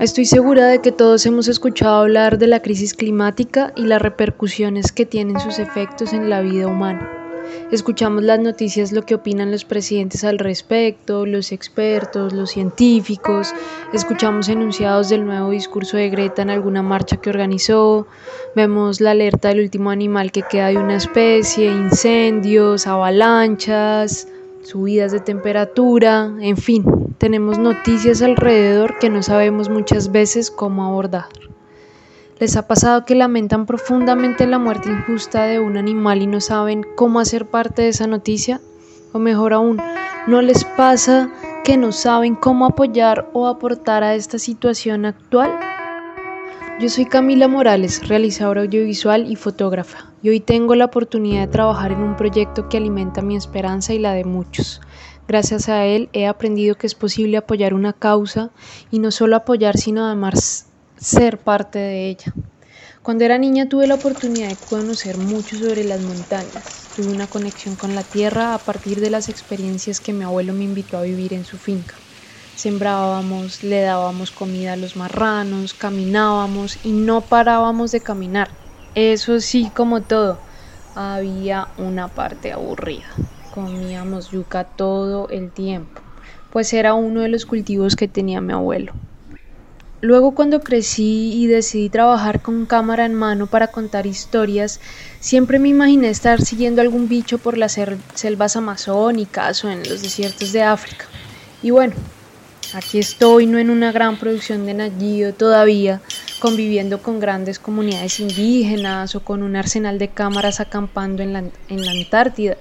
Estoy segura de que todos hemos escuchado hablar de la crisis climática y las repercusiones que tienen sus efectos en la vida humana. Escuchamos las noticias, lo que opinan los presidentes al respecto, los expertos, los científicos, escuchamos enunciados del nuevo discurso de Greta en alguna marcha que organizó, vemos la alerta del último animal que queda de una especie, incendios, avalanchas, subidas de temperatura, en fin, tenemos noticias alrededor que no sabemos muchas veces cómo abordar. ¿Les ha pasado que lamentan profundamente la muerte injusta de un animal y no saben cómo hacer parte de esa noticia? O mejor aún, ¿no les pasa que no saben cómo apoyar o aportar a esta situación actual? Yo soy Camila Morales, realizadora audiovisual y fotógrafa, y hoy tengo la oportunidad de trabajar en un proyecto que alimenta mi esperanza y la de muchos. Gracias a él he aprendido que es posible apoyar una causa y no solo apoyar, sino además ser parte de ella. Cuando era niña tuve la oportunidad de conocer mucho sobre las montañas. Tuve una conexión con la tierra a partir de las experiencias que mi abuelo me invitó a vivir en su finca. Sembrábamos, le dábamos comida a los marranos, caminábamos y no parábamos de caminar. Eso sí, como todo, había una parte aburrida. Comíamos yuca todo el tiempo, pues era uno de los cultivos que tenía mi abuelo. Luego cuando crecí y decidí trabajar con cámara en mano para contar historias, siempre me imaginé estar siguiendo algún bicho por las selvas amazónicas o en los desiertos de África. Y bueno, Aquí estoy, no en una gran producción de Nagio todavía, conviviendo con grandes comunidades indígenas o con un arsenal de cámaras acampando en la, en la Antártida,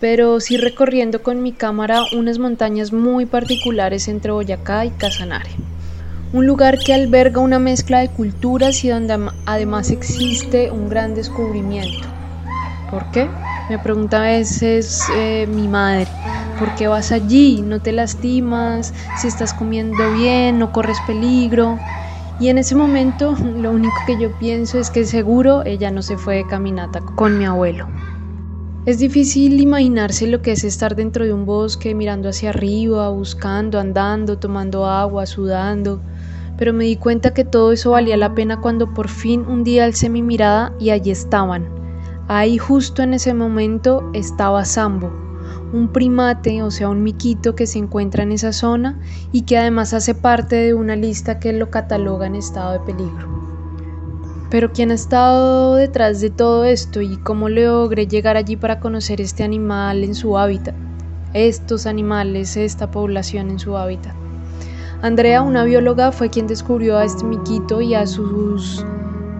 pero sí recorriendo con mi cámara unas montañas muy particulares entre Boyacá y Casanare. Un lugar que alberga una mezcla de culturas y donde además existe un gran descubrimiento. ¿Por qué? Me pregunta a veces eh, mi madre. ¿Por qué vas allí? ¿No te lastimas? ¿Si estás comiendo bien? ¿No corres peligro? Y en ese momento lo único que yo pienso es que seguro ella no se fue de caminata con mi abuelo. Es difícil imaginarse lo que es estar dentro de un bosque mirando hacia arriba, buscando, andando, tomando agua, sudando, pero me di cuenta que todo eso valía la pena cuando por fin un día alcé mi mirada y allí estaban. Ahí justo en ese momento estaba Sambo, un primate, o sea, un miquito que se encuentra en esa zona y que además hace parte de una lista que lo cataloga en estado de peligro. Pero ¿quién ha estado detrás de todo esto y cómo logré llegar allí para conocer este animal en su hábitat? Estos animales, esta población en su hábitat. Andrea, una bióloga, fue quien descubrió a este miquito y a sus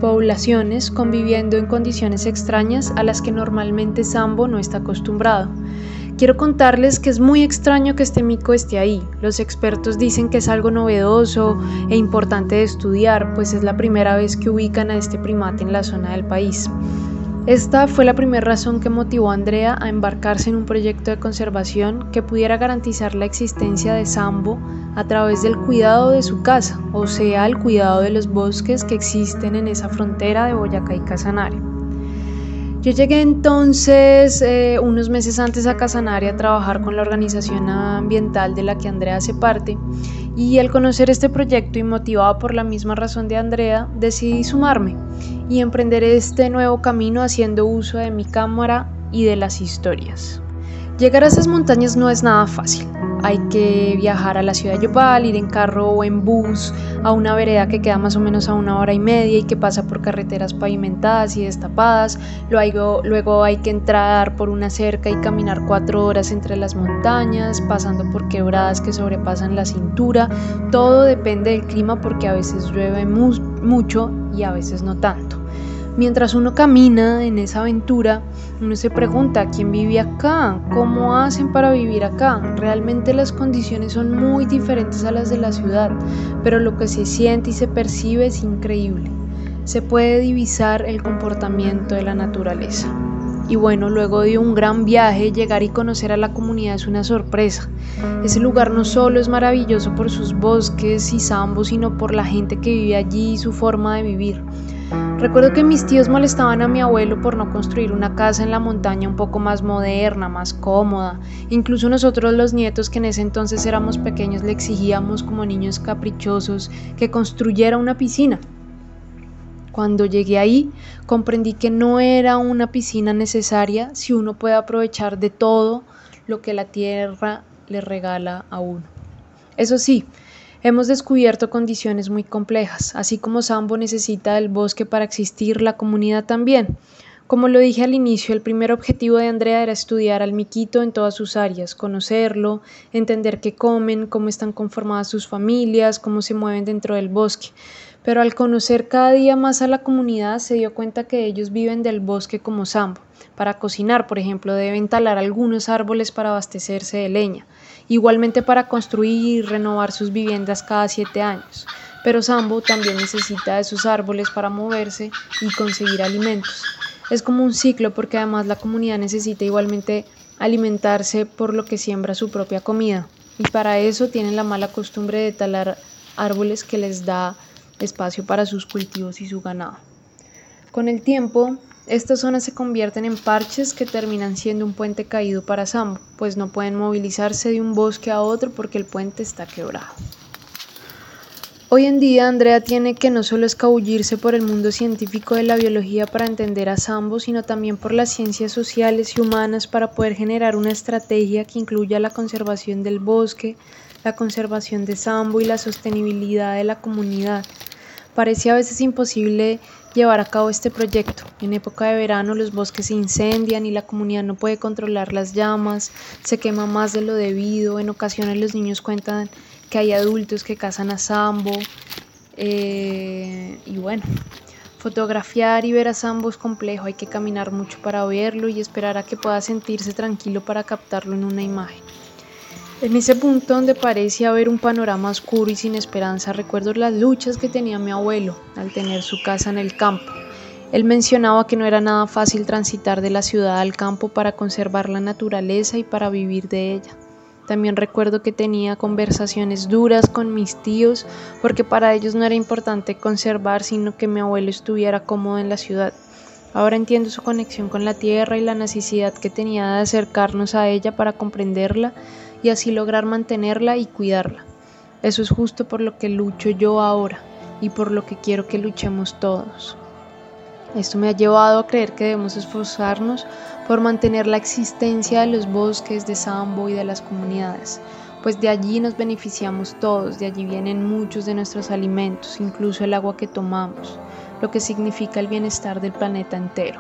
poblaciones conviviendo en condiciones extrañas a las que normalmente Sambo no está acostumbrado. Quiero contarles que es muy extraño que este mico esté ahí. Los expertos dicen que es algo novedoso e importante de estudiar, pues es la primera vez que ubican a este primate en la zona del país. Esta fue la primera razón que motivó a Andrea a embarcarse en un proyecto de conservación que pudiera garantizar la existencia de Sambo a través del cuidado de su casa, o sea, el cuidado de los bosques que existen en esa frontera de Boyacá y Casanare. Yo llegué entonces eh, unos meses antes a Casanare a trabajar con la organización ambiental de la que Andrea hace parte y al conocer este proyecto y motivado por la misma razón de Andrea, decidí sumarme y emprender este nuevo camino haciendo uso de mi cámara y de las historias. Llegar a esas montañas no es nada fácil. Hay que viajar a la ciudad de Yopal, ir en carro o en bus a una vereda que queda más o menos a una hora y media y que pasa por carreteras pavimentadas y destapadas. Luego, luego hay que entrar por una cerca y caminar cuatro horas entre las montañas, pasando por quebradas que sobrepasan la cintura. Todo depende del clima porque a veces llueve mucho y a veces no tanto. Mientras uno camina en esa aventura, uno se pregunta, ¿quién vive acá? ¿Cómo hacen para vivir acá? Realmente las condiciones son muy diferentes a las de la ciudad, pero lo que se siente y se percibe es increíble. Se puede divisar el comportamiento de la naturaleza. Y bueno, luego de un gran viaje, llegar y conocer a la comunidad es una sorpresa. Ese lugar no solo es maravilloso por sus bosques y zambos, sino por la gente que vive allí y su forma de vivir. Recuerdo que mis tíos molestaban a mi abuelo por no construir una casa en la montaña un poco más moderna, más cómoda. Incluso nosotros los nietos que en ese entonces éramos pequeños le exigíamos como niños caprichosos que construyera una piscina. Cuando llegué ahí comprendí que no era una piscina necesaria si uno puede aprovechar de todo lo que la tierra le regala a uno. Eso sí, Hemos descubierto condiciones muy complejas, así como Sambo necesita del bosque para existir, la comunidad también. Como lo dije al inicio, el primer objetivo de Andrea era estudiar al miquito en todas sus áreas, conocerlo, entender qué comen, cómo están conformadas sus familias, cómo se mueven dentro del bosque. Pero al conocer cada día más a la comunidad se dio cuenta que ellos viven del bosque como Sambo. Para cocinar, por ejemplo, deben talar algunos árboles para abastecerse de leña igualmente para construir y renovar sus viviendas cada siete años. Pero Sambo también necesita de sus árboles para moverse y conseguir alimentos. Es como un ciclo porque además la comunidad necesita igualmente alimentarse por lo que siembra su propia comida. Y para eso tienen la mala costumbre de talar árboles que les da espacio para sus cultivos y su ganado. Con el tiempo, estas zonas se convierten en parches que terminan siendo un puente caído para Sambo, pues no pueden movilizarse de un bosque a otro porque el puente está quebrado. Hoy en día Andrea tiene que no solo escabullirse por el mundo científico de la biología para entender a Sambo, sino también por las ciencias sociales y humanas para poder generar una estrategia que incluya la conservación del bosque, la conservación de Sambo y la sostenibilidad de la comunidad. Parece a veces imposible llevar a cabo este proyecto. En época de verano los bosques se incendian y la comunidad no puede controlar las llamas, se quema más de lo debido, en ocasiones los niños cuentan que hay adultos que cazan a Sambo eh, y bueno, fotografiar y ver a Sambo es complejo, hay que caminar mucho para verlo y esperar a que pueda sentirse tranquilo para captarlo en una imagen. En ese punto donde parece haber un panorama oscuro y sin esperanza, recuerdo las luchas que tenía mi abuelo al tener su casa en el campo. Él mencionaba que no era nada fácil transitar de la ciudad al campo para conservar la naturaleza y para vivir de ella. También recuerdo que tenía conversaciones duras con mis tíos porque para ellos no era importante conservar sino que mi abuelo estuviera cómodo en la ciudad. Ahora entiendo su conexión con la tierra y la necesidad que tenía de acercarnos a ella para comprenderla y así lograr mantenerla y cuidarla. Eso es justo por lo que lucho yo ahora y por lo que quiero que luchemos todos. Esto me ha llevado a creer que debemos esforzarnos por mantener la existencia de los bosques de Sambo y de las comunidades, pues de allí nos beneficiamos todos, de allí vienen muchos de nuestros alimentos, incluso el agua que tomamos, lo que significa el bienestar del planeta entero.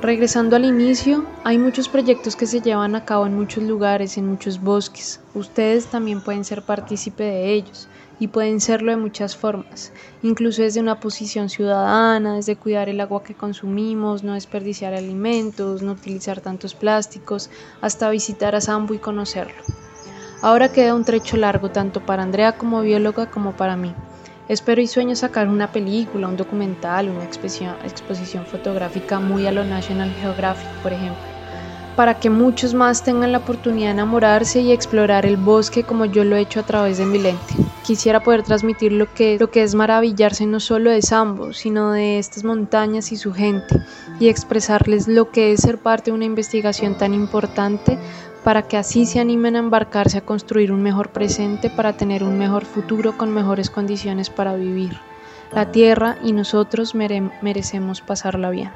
Regresando al inicio, hay muchos proyectos que se llevan a cabo en muchos lugares, en muchos bosques. Ustedes también pueden ser partícipe de ellos y pueden serlo de muchas formas, incluso desde una posición ciudadana, desde cuidar el agua que consumimos, no desperdiciar alimentos, no utilizar tantos plásticos, hasta visitar a Sambo y conocerlo. Ahora queda un trecho largo tanto para Andrea como bióloga como para mí. Espero y sueño sacar una película, un documental, una exposición, exposición fotográfica muy a lo National Geographic, por ejemplo, para que muchos más tengan la oportunidad de enamorarse y explorar el bosque como yo lo he hecho a través de mi lente. Quisiera poder transmitir lo que, lo que es maravillarse no solo de Sambo, sino de estas montañas y su gente, y expresarles lo que es ser parte de una investigación tan importante para que así se animen a embarcarse a construir un mejor presente para tener un mejor futuro con mejores condiciones para vivir. La tierra y nosotros merecemos pasarla bien.